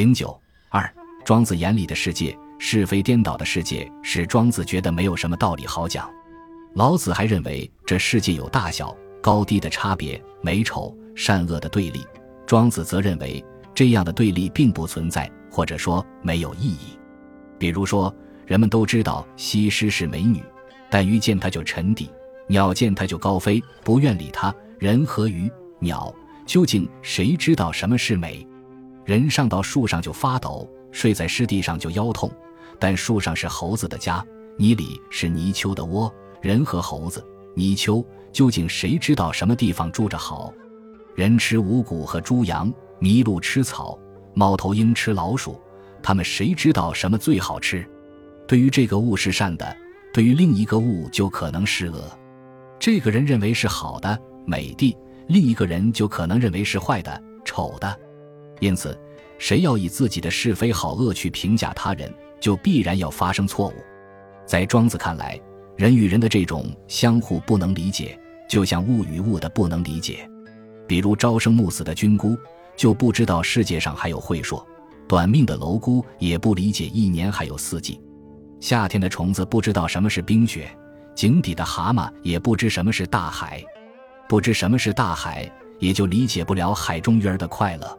零九二，庄子眼里的世界，是非颠倒的世界，使庄子觉得没有什么道理好讲。老子还认为这世界有大小、高低的差别，美丑、善恶的对立。庄子则认为这样的对立并不存在，或者说没有意义。比如说，人们都知道西施是美女，但鱼见她就沉底，鸟见她就高飞，不愿理她。人和鱼、鸟，究竟谁知道什么是美？人上到树上就发抖，睡在湿地上就腰痛，但树上是猴子的家，泥里是泥鳅的窝。人和猴子、泥鳅，究竟谁知道什么地方住着好？人吃五谷和猪羊，麋鹿吃草，猫头鹰吃老鼠，他们谁知道什么最好吃？对于这个物是善的，对于另一个物就可能是恶。这个人认为是好的、美的，另一个人就可能认为是坏的、丑的。因此，谁要以自己的是非好恶去评价他人，就必然要发生错误。在庄子看来。人与人的这种相互不能理解，就像物与物的不能理解。比如朝生暮死的菌菇，就不知道世界上还有会说；短命的蝼蛄也不理解一年还有四季。夏天的虫子不知道什么是冰雪，井底的蛤蟆也不知什么是大海。不知什么是大海，也就理解不了海中鱼儿的快乐。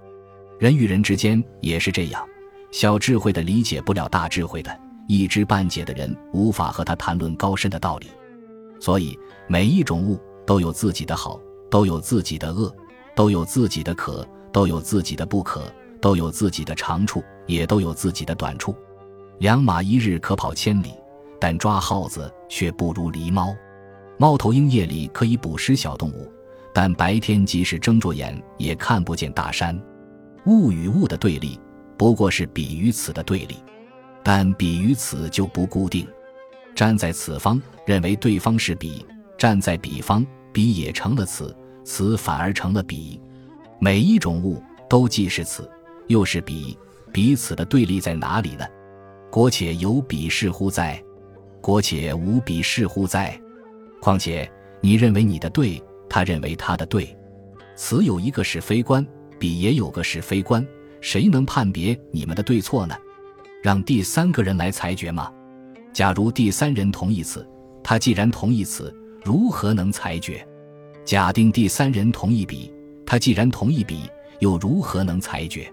人与人之间也是这样，小智慧的理解不了大智慧的。一知半解的人无法和他谈论高深的道理，所以每一种物都有自己的好，都有自己的恶，都有自己的可，都有自己的不可，都有自己的长处，也都有自己的短处。两马一日可跑千里，但抓耗子却不如狸猫。猫头鹰夜里可以捕食小动物，但白天即使睁着眼也看不见大山。物与物的对立，不过是彼与此的对立。但彼与此就不固定，站在此方认为对方是彼，站在彼方彼也成了此，此反而成了彼。每一种物都既是此，又是彼，彼此的对立在哪里呢？国且有彼是乎哉？国且无彼是乎哉？况且你认为你的对，他认为他的对，此有一个是非观，比也有个是非观，谁能判别你们的对错呢？让第三个人来裁决吗？假如第三人同意此，他既然同意此，如何能裁决？假定第三人同意彼，他既然同意彼，又如何能裁决？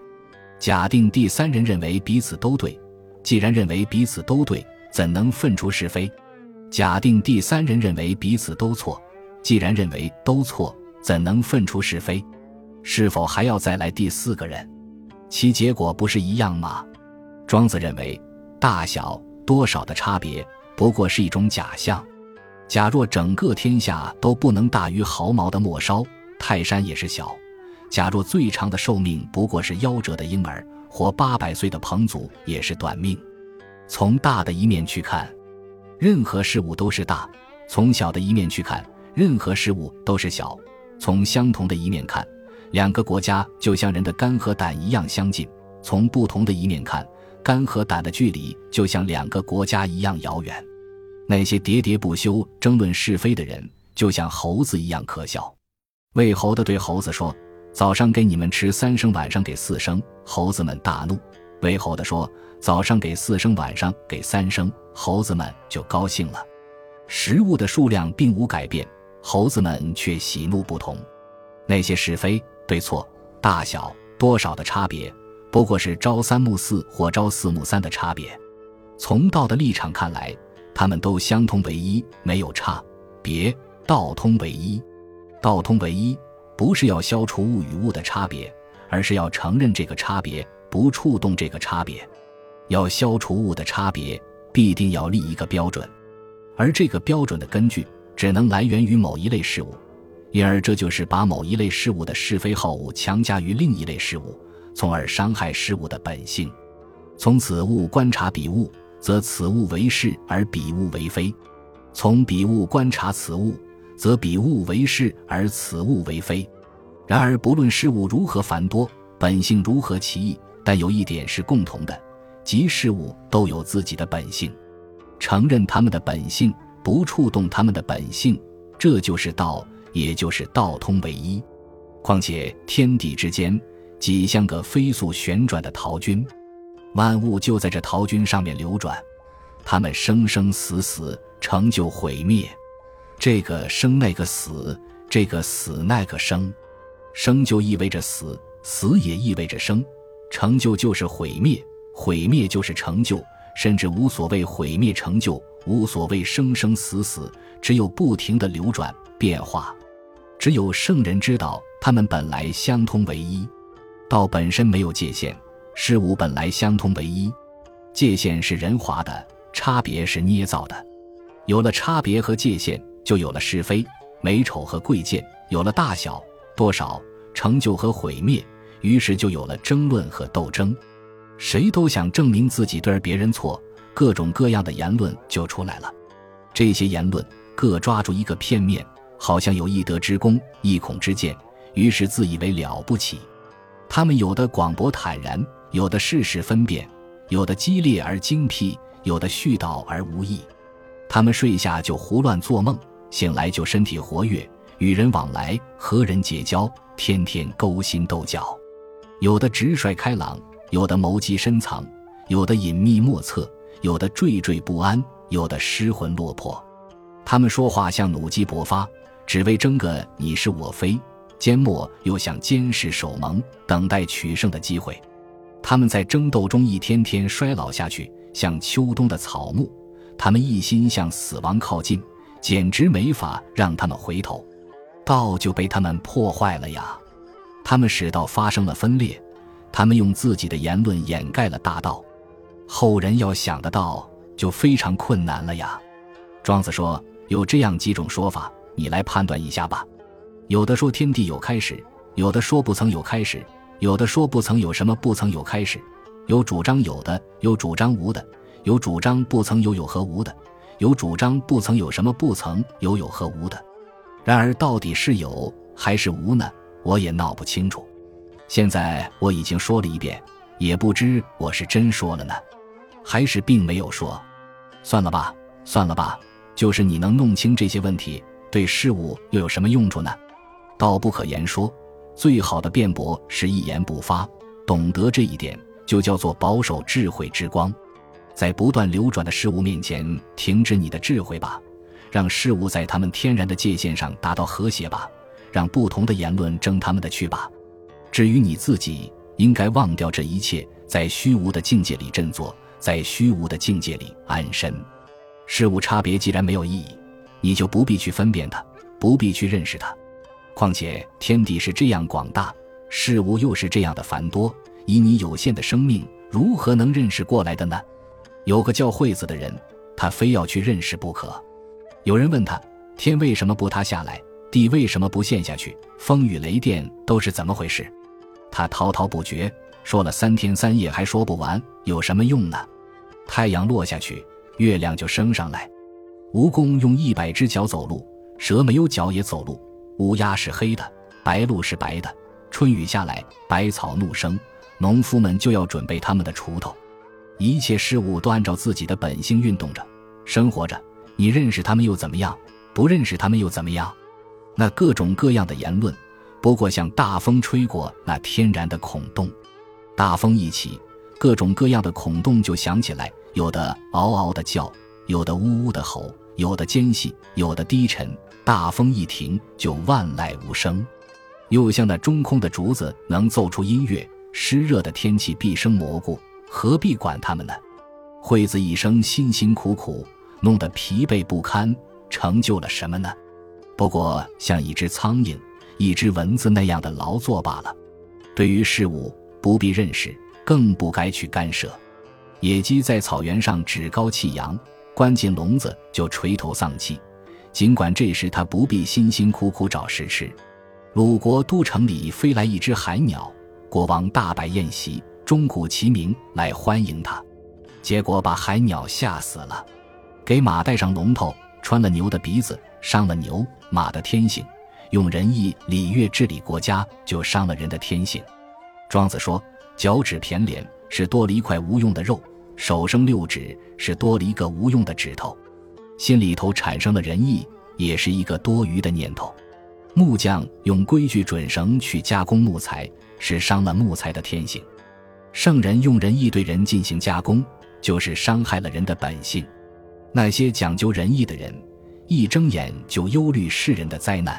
假定第三人认为彼此都对，既然认为彼此都对，怎能分出是非？假定第三人认为彼此都错，既然认为都错，怎能分出是非？是否还要再来第四个人？其结果不是一样吗？庄子认为，大小多少的差别不过是一种假象。假若整个天下都不能大于毫毛的末梢，泰山也是小；假若最长的寿命不过是夭折的婴儿，活八百岁的彭祖也是短命。从大的一面去看，任何事物都是大；从小的一面去看，任何事物都是小。从相同的一面看，两个国家就像人的肝和胆一样相近；从不同的一面看，肝和胆的距离就像两个国家一样遥远，那些喋喋不休争论是非的人，就像猴子一样可笑。喂猴的对猴子说：“早上给你们吃三升，晚上给四升。”猴子们大怒。喂猴的说：“早上给四升，晚上给三升。”猴子们就高兴了。食物的数量并无改变，猴子们却喜怒不同。那些是非对错、大小多少的差别。不过是朝三暮四或朝四暮三的差别。从道的立场看来，他们都相通为一，没有差别。道通为一，道通为一，不是要消除物与物的差别，而是要承认这个差别，不触动这个差别。要消除物的差别，必定要立一个标准，而这个标准的根据只能来源于某一类事物，因而这就是把某一类事物的是非好恶强加于另一类事物。从而伤害事物的本性。从此物观察彼物，则此物为是而彼物为非；从彼物观察此物，则彼物为是而此物为非。然而，不论事物如何繁多，本性如何奇异，但有一点是共同的，即事物都有自己的本性。承认他们的本性，不触动他们的本性，这就是道，也就是道通为一。况且天地之间。几像个飞速旋转的陶君，万物就在这陶君上面流转，他们生生死死，成就毁灭。这个生那个死，这个死那个生，生就意味着死，死也意味着生，成就就是毁灭，毁灭就是成就，甚至无所谓毁灭成就，无所谓生生死死，只有不停的流转变化。只有圣人知道，他们本来相通为一。道本身没有界限，事物本来相通为一，界限是人划的，差别是捏造的。有了差别和界限，就有了是非、美丑和贵贱；有了大小、多少、成就和毁灭，于是就有了争论和斗争。谁都想证明自己对，而别人错，各种各样的言论就出来了。这些言论各抓住一个片面。好像有一德之功，一孔之见，于是自以为了不起。他们有的广博坦然，有的事事分辨，有的激烈而精辟，有的絮叨而无益。他们睡下就胡乱做梦，醒来就身体活跃，与人往来，和人结交，天天勾心斗角。有的直率开朗，有的谋机深藏，有的隐秘莫测，有的惴惴不安，有的失魂落魄。他们说话像弩机勃发。只为争个你是我非，缄默又想监视守盟，等待取胜的机会。他们在争斗中一天天衰老下去，像秋冬的草木。他们一心向死亡靠近，简直没法让他们回头。道就被他们破坏了呀！他们使道发生了分裂，他们用自己的言论掩盖了大道。后人要想得到，就非常困难了呀。庄子说，有这样几种说法。你来判断一下吧，有的说天地有开始，有的说不曾有开始，有的说不曾有什么不曾有开始，有主张有的，有主张无的，有主张不曾有有和无的，有主张不曾有什么不曾有有和无的。然而到底是有还是无呢？我也闹不清楚。现在我已经说了一遍，也不知我是真说了呢，还是并没有说。算了吧，算了吧，就是你能弄清这些问题。对事物又有什么用处呢？道不可言说，最好的辩驳是一言不发。懂得这一点，就叫做保守智慧之光。在不断流转的事物面前，停止你的智慧吧，让事物在他们天然的界限上达到和谐吧，让不同的言论争他们的去吧。至于你自己，应该忘掉这一切，在虚无的境界里振作，在虚无的境界里安身。事物差别既然没有意义。你就不必去分辨它，不必去认识它。况且天地是这样广大，事物又是这样的繁多，以你有限的生命，如何能认识过来的呢？有个叫惠子的人，他非要去认识不可。有人问他：天为什么不塌下来？地为什么不陷下去？风雨雷电都是怎么回事？他滔滔不绝，说了三天三夜还说不完，有什么用呢？太阳落下去，月亮就升上来。蜈蚣用一百只脚走路，蛇没有脚也走路。乌鸦是黑的，白鹭是白的。春雨下来，百草怒生，农夫们就要准备他们的锄头。一切事物都按照自己的本性运动着，生活着。你认识他们又怎么样？不认识他们又怎么样？那各种各样的言论，不过像大风吹过那天然的孔洞。大风一起，各种各样的孔洞就响起来，有的嗷嗷的叫。有的呜呜的吼，有的尖细，有的低沉。大风一停，就万籁无声。又像那中空的竹子，能奏出音乐。湿热的天气必生蘑菇，何必管它们呢？惠子一生辛辛苦苦，弄得疲惫不堪，成就了什么呢？不过像一只苍蝇、一只蚊子那样的劳作罢了。对于事物，不必认识，更不该去干涉。野鸡在草原上趾高气扬。关进笼子就垂头丧气，尽管这时他不必辛辛苦苦找食吃。鲁国都城里飞来一只海鸟，国王大摆宴席，钟鼓齐鸣来欢迎他，结果把海鸟吓死了。给马戴上龙头，穿了牛的鼻子，伤了牛马的天性；用仁义礼乐治理国家，就伤了人的天性。庄子说：“脚趾胼胦，是多了一块无用的肉。”手生六指是多了一个无用的指头，心里头产生了仁义，也是一个多余的念头。木匠用规矩准绳去加工木材，是伤了木材的天性。圣人用仁义对人进行加工，就是伤害了人的本性。那些讲究仁义的人，一睁眼就忧虑世人的灾难；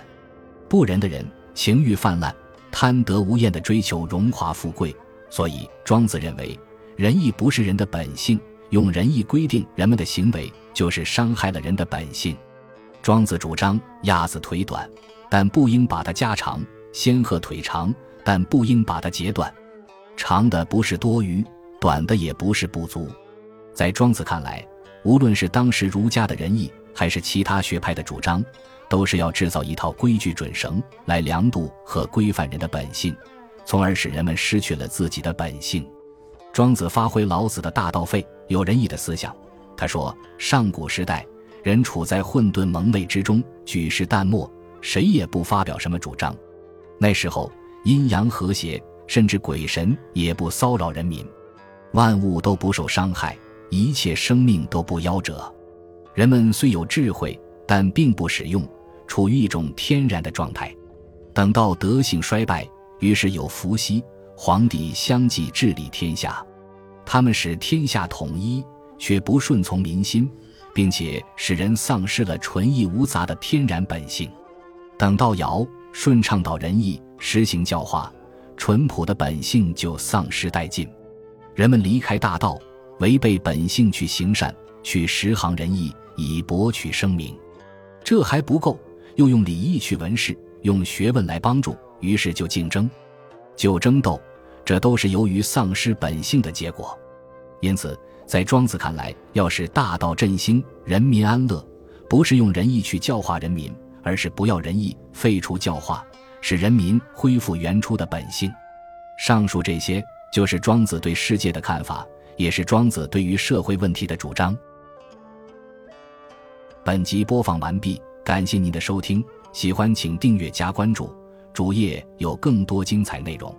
不仁的人，情欲泛滥，贪得无厌地追求荣华富贵。所以，庄子认为，仁义不是人的本性，用仁义规定人们的行为，就是伤害了人的本性。庄子主张鸭子腿短，但不应把它加长；仙鹤腿长，但不应把它截断。长的不是多余，短的也不是不足。在庄子看来，无论是当时儒家的仁义，还是其他学派的主张，都是要制造一套规矩准绳来量度和规范人的本性，从而使人们失去了自己的本性。庄子发挥老子的大道废有仁义的思想。他说：上古时代，人处在混沌蒙昧之中，举世淡漠，谁也不发表什么主张。那时候阴阳和谐。甚至鬼神也不骚扰人民，万物都不受伤害，一切生命都不夭折。人们虽有智慧，但并不使用，处于一种天然的状态。等到德性衰败，于是有伏羲、皇帝相继治理天下，他们使天下统一，却不顺从民心，并且使人丧失了纯义无杂的天然本性。等到尧舜倡导仁义，实行教化。淳朴的本性就丧失殆尽，人们离开大道，违背本性去行善，去实行仁义，以博取声名。这还不够，又用礼义去文事，用学问来帮助，于是就竞争，就争斗，这都是由于丧失本性的结果。因此，在庄子看来，要使大道振兴，人民安乐，不是用仁义去教化人民，而是不要仁义，废除教化。使人民恢复原初的本性。上述这些，就是庄子对世界的看法，也是庄子对于社会问题的主张。本集播放完毕，感谢您的收听，喜欢请订阅加关注，主页有更多精彩内容。